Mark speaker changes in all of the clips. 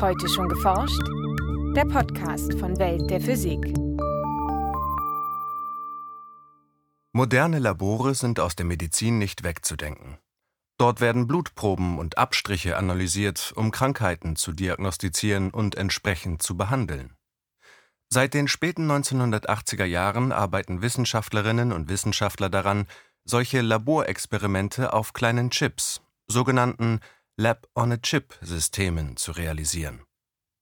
Speaker 1: Heute schon geforscht? Der Podcast von Welt der Physik.
Speaker 2: Moderne Labore sind aus der Medizin nicht wegzudenken. Dort werden Blutproben und Abstriche analysiert, um Krankheiten zu diagnostizieren und entsprechend zu behandeln. Seit den späten 1980er Jahren arbeiten Wissenschaftlerinnen und Wissenschaftler daran, solche Laborexperimente auf kleinen Chips, sogenannten Lab-on-a-Chip-Systemen zu realisieren.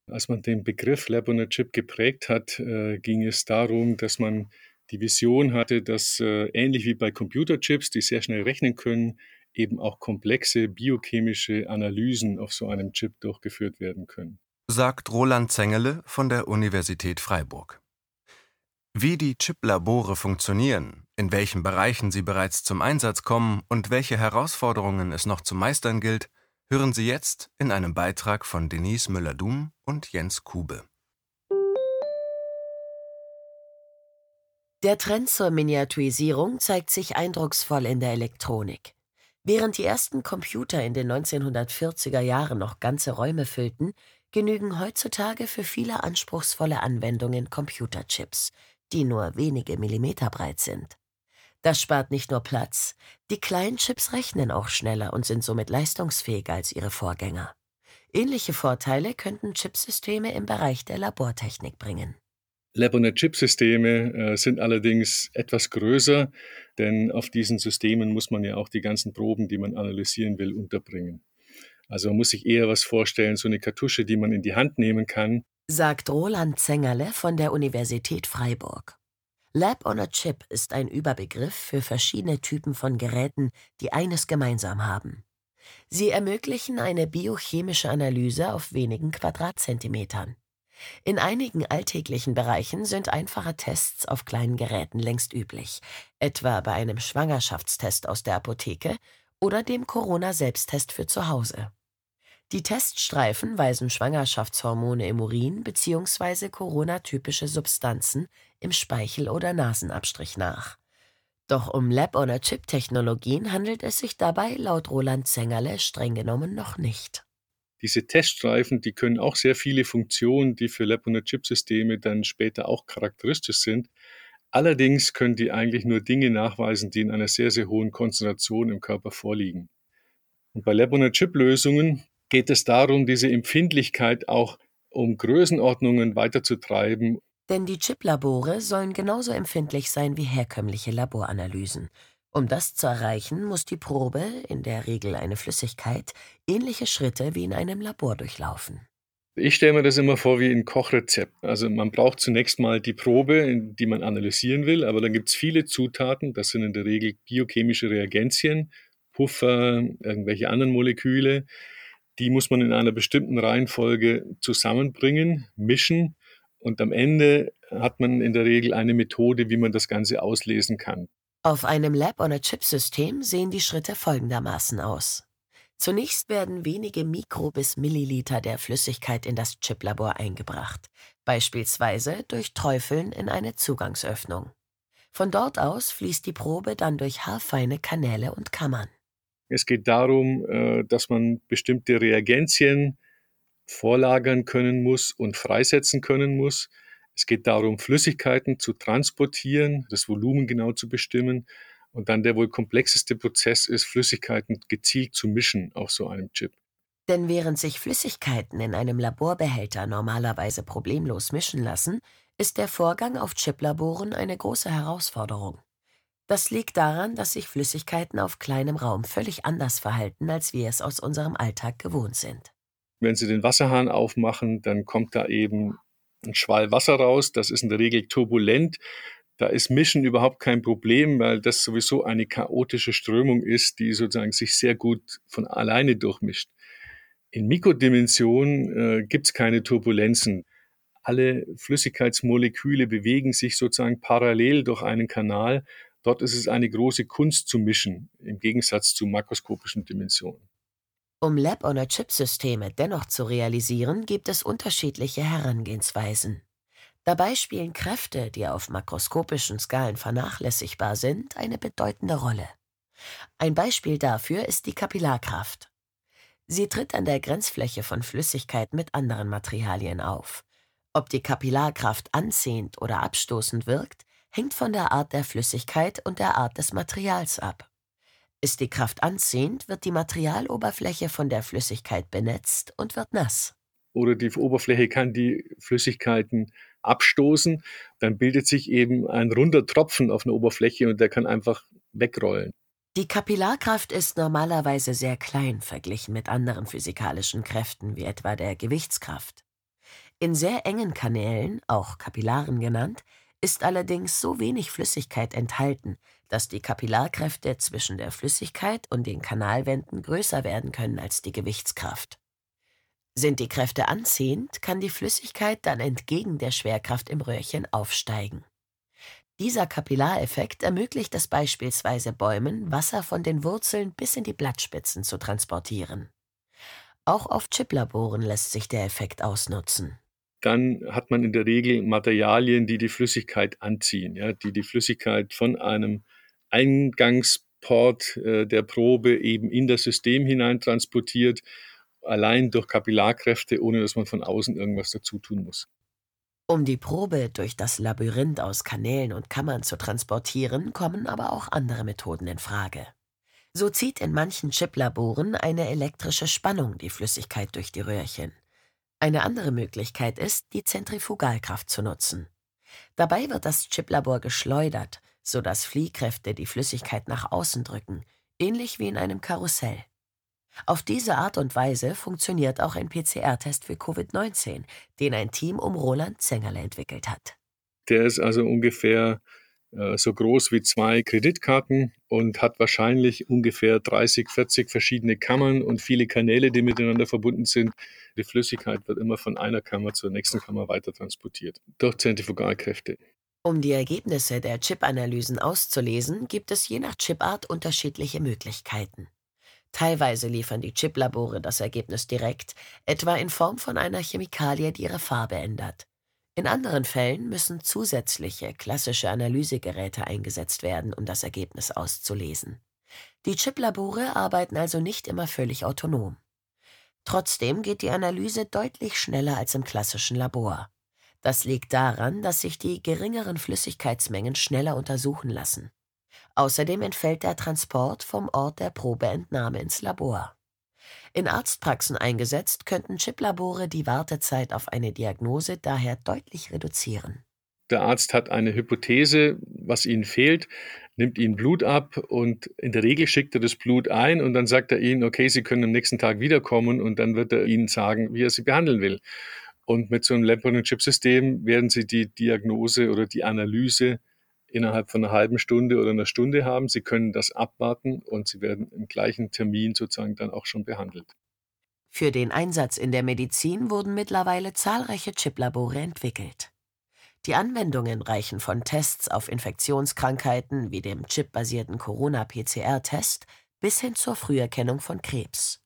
Speaker 3: Als man den Begriff Lab on a Chip geprägt hat, äh, ging es darum, dass man die Vision hatte, dass äh, ähnlich wie bei Computerchips, die sehr schnell rechnen können, eben auch komplexe biochemische Analysen auf so einem Chip durchgeführt werden können.
Speaker 2: Sagt Roland Zengele von der Universität Freiburg. Wie die Chip-Labore funktionieren, in welchen Bereichen sie bereits zum Einsatz kommen und welche Herausforderungen es noch zu meistern gilt, hören Sie jetzt in einem Beitrag von Denise Müller-Dum und Jens Kube.
Speaker 4: Der Trend zur Miniaturisierung zeigt sich eindrucksvoll in der Elektronik. Während die ersten Computer in den 1940er Jahren noch ganze Räume füllten, genügen heutzutage für viele anspruchsvolle Anwendungen Computerchips, die nur wenige Millimeter breit sind. Das spart nicht nur Platz, die kleinen Chips rechnen auch schneller und sind somit leistungsfähiger als ihre Vorgänger. Ähnliche Vorteile könnten Chipsysteme im Bereich der Labortechnik bringen.
Speaker 3: Lab-on-a-Chip-Systeme äh, sind allerdings etwas größer, denn auf diesen Systemen muss man ja auch die ganzen Proben, die man analysieren will, unterbringen. Also man muss sich eher was vorstellen, so eine Kartusche, die man in die Hand nehmen kann.
Speaker 4: Sagt Roland Zengerle von der Universität Freiburg. Lab on a Chip ist ein Überbegriff für verschiedene Typen von Geräten, die eines gemeinsam haben. Sie ermöglichen eine biochemische Analyse auf wenigen Quadratzentimetern. In einigen alltäglichen Bereichen sind einfache Tests auf kleinen Geräten längst üblich, etwa bei einem Schwangerschaftstest aus der Apotheke oder dem Corona-Selbsttest für zu Hause. Die Teststreifen weisen Schwangerschaftshormone im Urin bzw. Corona-typische Substanzen im Speichel- oder Nasenabstrich nach. Doch um Lab-on-a-Chip-Technologien handelt es sich dabei laut Roland Zengerle streng genommen noch nicht.
Speaker 3: Diese Teststreifen, die können auch sehr viele Funktionen, die für Lab-on-a-Chip-Systeme dann später auch charakteristisch sind. Allerdings können die eigentlich nur Dinge nachweisen, die in einer sehr, sehr hohen Konzentration im Körper vorliegen. Und bei Lab-on-a-Chip-Lösungen, geht es darum, diese Empfindlichkeit auch um Größenordnungen weiterzutreiben.
Speaker 4: Denn die Chip-Labore sollen genauso empfindlich sein wie herkömmliche Laboranalysen. Um das zu erreichen, muss die Probe, in der Regel eine Flüssigkeit, ähnliche Schritte wie in einem Labor durchlaufen.
Speaker 3: Ich stelle mir das immer vor wie ein Kochrezept. Also man braucht zunächst mal die Probe, die man analysieren will, aber dann gibt es viele Zutaten, das sind in der Regel biochemische Reagenzien, Puffer, irgendwelche anderen Moleküle, die muss man in einer bestimmten Reihenfolge zusammenbringen, mischen und am Ende hat man in der Regel eine Methode, wie man das Ganze auslesen kann.
Speaker 4: Auf einem Lab-on-a-Chip-System sehen die Schritte folgendermaßen aus. Zunächst werden wenige Mikro- bis Milliliter der Flüssigkeit in das Chiplabor eingebracht, beispielsweise durch Träufeln in eine Zugangsöffnung. Von dort aus fließt die Probe dann durch haarfeine Kanäle und Kammern.
Speaker 3: Es geht darum, äh, dass man bestimmte Reagenzien vorlagern können muss und freisetzen können muss. Es geht darum, Flüssigkeiten zu transportieren, das Volumen genau zu bestimmen. Und dann der wohl komplexeste Prozess ist, Flüssigkeiten gezielt zu mischen auf so einem Chip.
Speaker 4: Denn während sich Flüssigkeiten in einem Laborbehälter normalerweise problemlos mischen lassen, ist der Vorgang auf Chiplaboren eine große Herausforderung. Das liegt daran, dass sich Flüssigkeiten auf kleinem Raum völlig anders verhalten, als wir es aus unserem Alltag gewohnt sind.
Speaker 3: Wenn Sie den Wasserhahn aufmachen, dann kommt da eben ein Schwall Wasser raus. Das ist in der Regel turbulent. Da ist Mischen überhaupt kein Problem, weil das sowieso eine chaotische Strömung ist, die sozusagen sich sehr gut von alleine durchmischt. In Mikrodimensionen äh, gibt es keine Turbulenzen. Alle Flüssigkeitsmoleküle bewegen sich sozusagen parallel durch einen Kanal Dort ist es eine große Kunst zu mischen, im Gegensatz zu makroskopischen Dimensionen.
Speaker 4: Um Lab-on-a-Chip-Systeme dennoch zu realisieren, gibt es unterschiedliche Herangehensweisen. Dabei spielen Kräfte, die auf makroskopischen Skalen vernachlässigbar sind, eine bedeutende Rolle. Ein Beispiel dafür ist die Kapillarkraft. Sie tritt an der Grenzfläche von Flüssigkeit mit anderen Materialien auf. Ob die Kapillarkraft anziehend oder abstoßend wirkt, hängt von der Art der Flüssigkeit und der Art des Materials ab. Ist die Kraft anziehend, wird die Materialoberfläche von der Flüssigkeit benetzt und wird nass.
Speaker 3: Oder die Oberfläche kann die Flüssigkeiten abstoßen, dann bildet sich eben ein runder Tropfen auf einer Oberfläche und der kann einfach wegrollen.
Speaker 4: Die Kapillarkraft ist normalerweise sehr klein verglichen mit anderen physikalischen Kräften, wie etwa der Gewichtskraft. In sehr engen Kanälen, auch Kapillaren genannt, ist allerdings so wenig Flüssigkeit enthalten, dass die Kapillarkräfte zwischen der Flüssigkeit und den Kanalwänden größer werden können als die Gewichtskraft. Sind die Kräfte anziehend, kann die Flüssigkeit dann entgegen der Schwerkraft im Röhrchen aufsteigen. Dieser Kapillareffekt ermöglicht es beispielsweise Bäumen, Wasser von den Wurzeln bis in die Blattspitzen zu transportieren. Auch auf Chiplaboren lässt sich der Effekt ausnutzen
Speaker 3: dann hat man in der Regel Materialien, die die Flüssigkeit anziehen, ja, die die Flüssigkeit von einem Eingangsport äh, der Probe eben in das System hinein transportiert, allein durch Kapillarkräfte, ohne dass man von außen irgendwas dazu tun muss.
Speaker 4: Um die Probe durch das Labyrinth aus Kanälen und Kammern zu transportieren, kommen aber auch andere Methoden in Frage. So zieht in manchen Chiplaboren eine elektrische Spannung die Flüssigkeit durch die Röhrchen. Eine andere Möglichkeit ist, die Zentrifugalkraft zu nutzen. Dabei wird das Chiplabor geschleudert, sodass Fliehkräfte die Flüssigkeit nach außen drücken, ähnlich wie in einem Karussell. Auf diese Art und Weise funktioniert auch ein PCR-Test für Covid-19, den ein Team um Roland Zengerle entwickelt hat.
Speaker 3: Der ist also ungefähr äh, so groß wie zwei Kreditkarten und hat wahrscheinlich ungefähr 30, 40 verschiedene Kammern und viele Kanäle, die miteinander verbunden sind. Die Flüssigkeit wird immer von einer Kammer zur nächsten Kammer weiter transportiert durch Zentrifugalkräfte.
Speaker 4: Um die Ergebnisse der Chip-Analysen auszulesen, gibt es je nach Chipart unterschiedliche Möglichkeiten. Teilweise liefern die Chiplabore das Ergebnis direkt, etwa in Form von einer Chemikalie, die ihre Farbe ändert. In anderen Fällen müssen zusätzliche klassische Analysegeräte eingesetzt werden, um das Ergebnis auszulesen. Die Chiplabore arbeiten also nicht immer völlig autonom. Trotzdem geht die Analyse deutlich schneller als im klassischen Labor. Das liegt daran, dass sich die geringeren Flüssigkeitsmengen schneller untersuchen lassen. Außerdem entfällt der Transport vom Ort der Probeentnahme ins Labor. In Arztpraxen eingesetzt, könnten Chiplabore die Wartezeit auf eine Diagnose daher deutlich reduzieren.
Speaker 3: Der Arzt hat eine Hypothese, was ihnen fehlt, nimmt ihnen Blut ab und in der Regel schickt er das Blut ein und dann sagt er ihnen, okay, Sie können am nächsten Tag wiederkommen und dann wird er ihnen sagen, wie er sie behandeln will. Und mit so einem Lab-on-Chip-System werden Sie die Diagnose oder die Analyse innerhalb von einer halben Stunde oder einer Stunde haben. Sie können das abwarten und Sie werden im gleichen Termin sozusagen dann auch schon behandelt.
Speaker 4: Für den Einsatz in der Medizin wurden mittlerweile zahlreiche Chiplabore entwickelt. Die Anwendungen reichen von Tests auf Infektionskrankheiten wie dem chipbasierten Corona-PCR-Test bis hin zur Früherkennung von Krebs.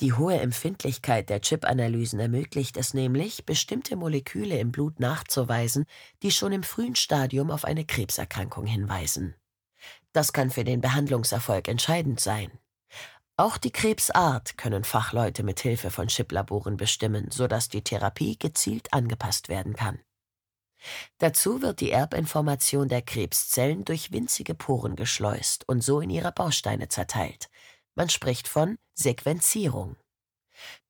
Speaker 4: Die hohe Empfindlichkeit der Chip-Analysen ermöglicht es nämlich, bestimmte Moleküle im Blut nachzuweisen, die schon im frühen Stadium auf eine Krebserkrankung hinweisen. Das kann für den Behandlungserfolg entscheidend sein. Auch die Krebsart können Fachleute mit Hilfe von Chiplaboren bestimmen, sodass die Therapie gezielt angepasst werden kann. Dazu wird die Erbinformation der Krebszellen durch winzige Poren geschleust und so in ihre Bausteine zerteilt, man spricht von Sequenzierung.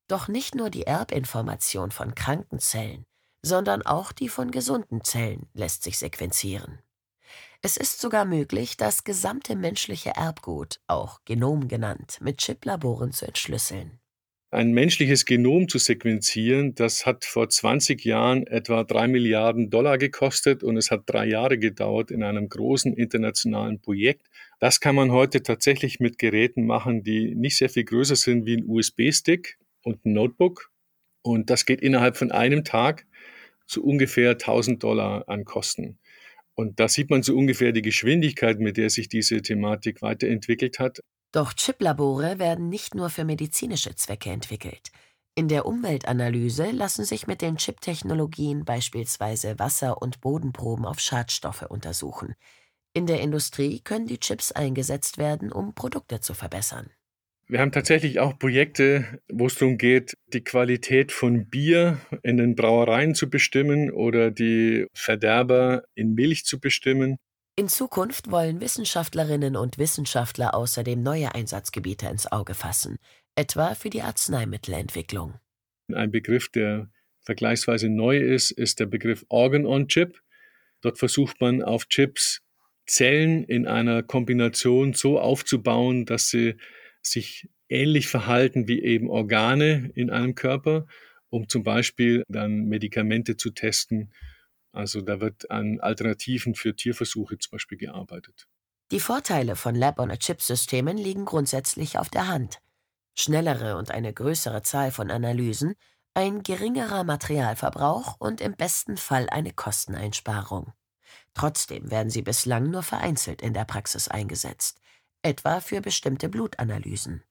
Speaker 4: Doch nicht nur die Erbinformation von kranken Zellen, sondern auch die von gesunden Zellen lässt sich sequenzieren. Es ist sogar möglich, das gesamte menschliche Erbgut, auch Genom genannt, mit Chiplaboren zu entschlüsseln.
Speaker 3: Ein menschliches Genom zu sequenzieren, das hat vor 20 Jahren etwa drei Milliarden Dollar gekostet und es hat drei Jahre gedauert in einem großen internationalen Projekt. Das kann man heute tatsächlich mit Geräten machen, die nicht sehr viel größer sind wie ein USB-Stick und ein Notebook. Und das geht innerhalb von einem Tag zu ungefähr 1000 Dollar an Kosten. Und da sieht man so ungefähr die Geschwindigkeit, mit der sich diese Thematik weiterentwickelt hat.
Speaker 4: Doch Chiplabore werden nicht nur für medizinische Zwecke entwickelt. In der Umweltanalyse lassen sich mit den Chip-Technologien beispielsweise Wasser- und Bodenproben auf Schadstoffe untersuchen. In der Industrie können die Chips eingesetzt werden, um Produkte zu verbessern.
Speaker 3: Wir haben tatsächlich auch Projekte, wo es darum geht, die Qualität von Bier in den Brauereien zu bestimmen oder die Verderber in Milch zu bestimmen.
Speaker 4: In Zukunft wollen Wissenschaftlerinnen und Wissenschaftler außerdem neue Einsatzgebiete ins Auge fassen, etwa für die Arzneimittelentwicklung.
Speaker 3: Ein Begriff, der vergleichsweise neu ist, ist der Begriff Organ on Chip. Dort versucht man auf Chips Zellen in einer Kombination so aufzubauen, dass sie sich ähnlich verhalten wie eben Organe in einem Körper, um zum Beispiel dann Medikamente zu testen. Also da wird an Alternativen für Tierversuche zum Beispiel gearbeitet.
Speaker 4: Die Vorteile von Lab-on-a-Chip-Systemen liegen grundsätzlich auf der Hand. Schnellere und eine größere Zahl von Analysen, ein geringerer Materialverbrauch und im besten Fall eine Kosteneinsparung. Trotzdem werden sie bislang nur vereinzelt in der Praxis eingesetzt, etwa für bestimmte Blutanalysen.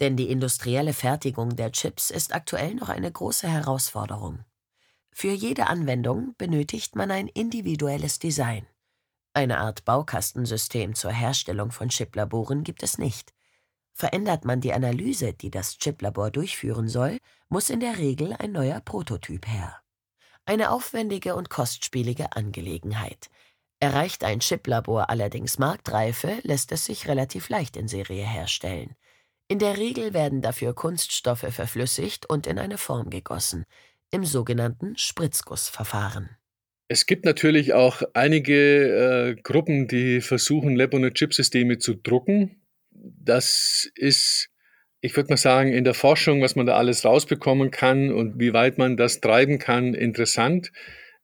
Speaker 4: Denn die industrielle Fertigung der Chips ist aktuell noch eine große Herausforderung. Für jede Anwendung benötigt man ein individuelles Design. Eine Art Baukastensystem zur Herstellung von Chiplaboren gibt es nicht. Verändert man die Analyse, die das Chiplabor durchführen soll, muss in der Regel ein neuer Prototyp her. Eine aufwendige und kostspielige Angelegenheit. Erreicht ein Chiplabor allerdings Marktreife, lässt es sich relativ leicht in Serie herstellen. In der Regel werden dafür Kunststoffe verflüssigt und in eine Form gegossen, im sogenannten Spritzgussverfahren.
Speaker 3: Es gibt natürlich auch einige äh, Gruppen, die versuchen, Lab-on-a-Chip-Systeme zu drucken. Das ist ich würde mal sagen, in der Forschung, was man da alles rausbekommen kann und wie weit man das treiben kann, interessant.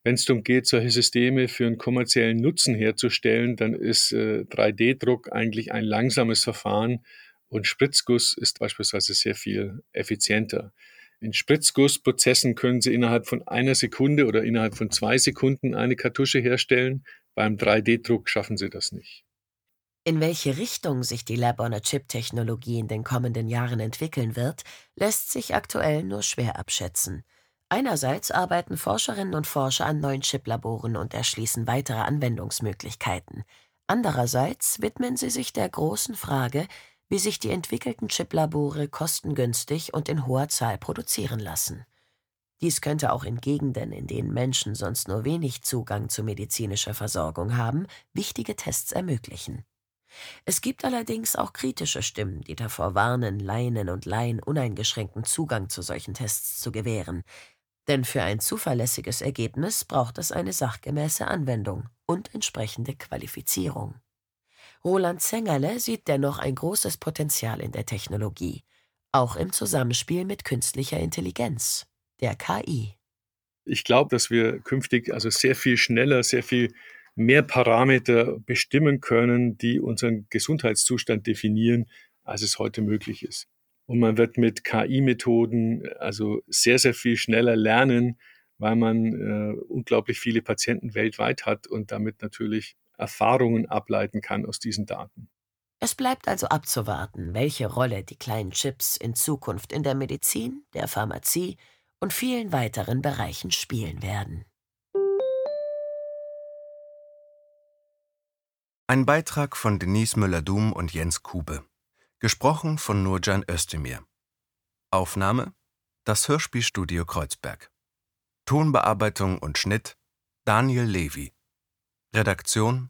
Speaker 3: Wenn es darum geht, solche Systeme für einen kommerziellen Nutzen herzustellen, dann ist äh, 3D-Druck eigentlich ein langsames Verfahren und Spritzguss ist beispielsweise sehr viel effizienter. In Spritzgussprozessen können Sie innerhalb von einer Sekunde oder innerhalb von zwei Sekunden eine Kartusche herstellen. Beim 3D-Druck schaffen Sie das nicht.
Speaker 4: In welche Richtung sich die Lab-on-a-Chip-Technologie in den kommenden Jahren entwickeln wird, lässt sich aktuell nur schwer abschätzen. Einerseits arbeiten Forscherinnen und Forscher an neuen Chiplaboren und erschließen weitere Anwendungsmöglichkeiten. Andererseits widmen sie sich der großen Frage, wie sich die entwickelten Chiplabore kostengünstig und in hoher Zahl produzieren lassen. Dies könnte auch in Gegenden, in denen Menschen sonst nur wenig Zugang zu medizinischer Versorgung haben, wichtige Tests ermöglichen. Es gibt allerdings auch kritische Stimmen, die davor warnen, Leinen und Laien uneingeschränkten Zugang zu solchen Tests zu gewähren. Denn für ein zuverlässiges Ergebnis braucht es eine sachgemäße Anwendung und entsprechende Qualifizierung. Roland Zengerle sieht dennoch ein großes Potenzial in der Technologie, auch im Zusammenspiel mit künstlicher Intelligenz, der KI.
Speaker 3: Ich glaube, dass wir künftig also sehr viel schneller, sehr viel mehr Parameter bestimmen können, die unseren Gesundheitszustand definieren, als es heute möglich ist. Und man wird mit KI-Methoden also sehr, sehr viel schneller lernen, weil man äh, unglaublich viele Patienten weltweit hat und damit natürlich Erfahrungen ableiten kann aus diesen Daten.
Speaker 4: Es bleibt also abzuwarten, welche Rolle die kleinen Chips in Zukunft in der Medizin, der Pharmazie und vielen weiteren Bereichen spielen werden.
Speaker 2: Ein Beitrag von Denise Müller-Dum und Jens Kube. Gesprochen von Nurcan Özdemir. Aufnahme: Das Hörspielstudio Kreuzberg. Tonbearbeitung und Schnitt: Daniel Levy. Redaktion: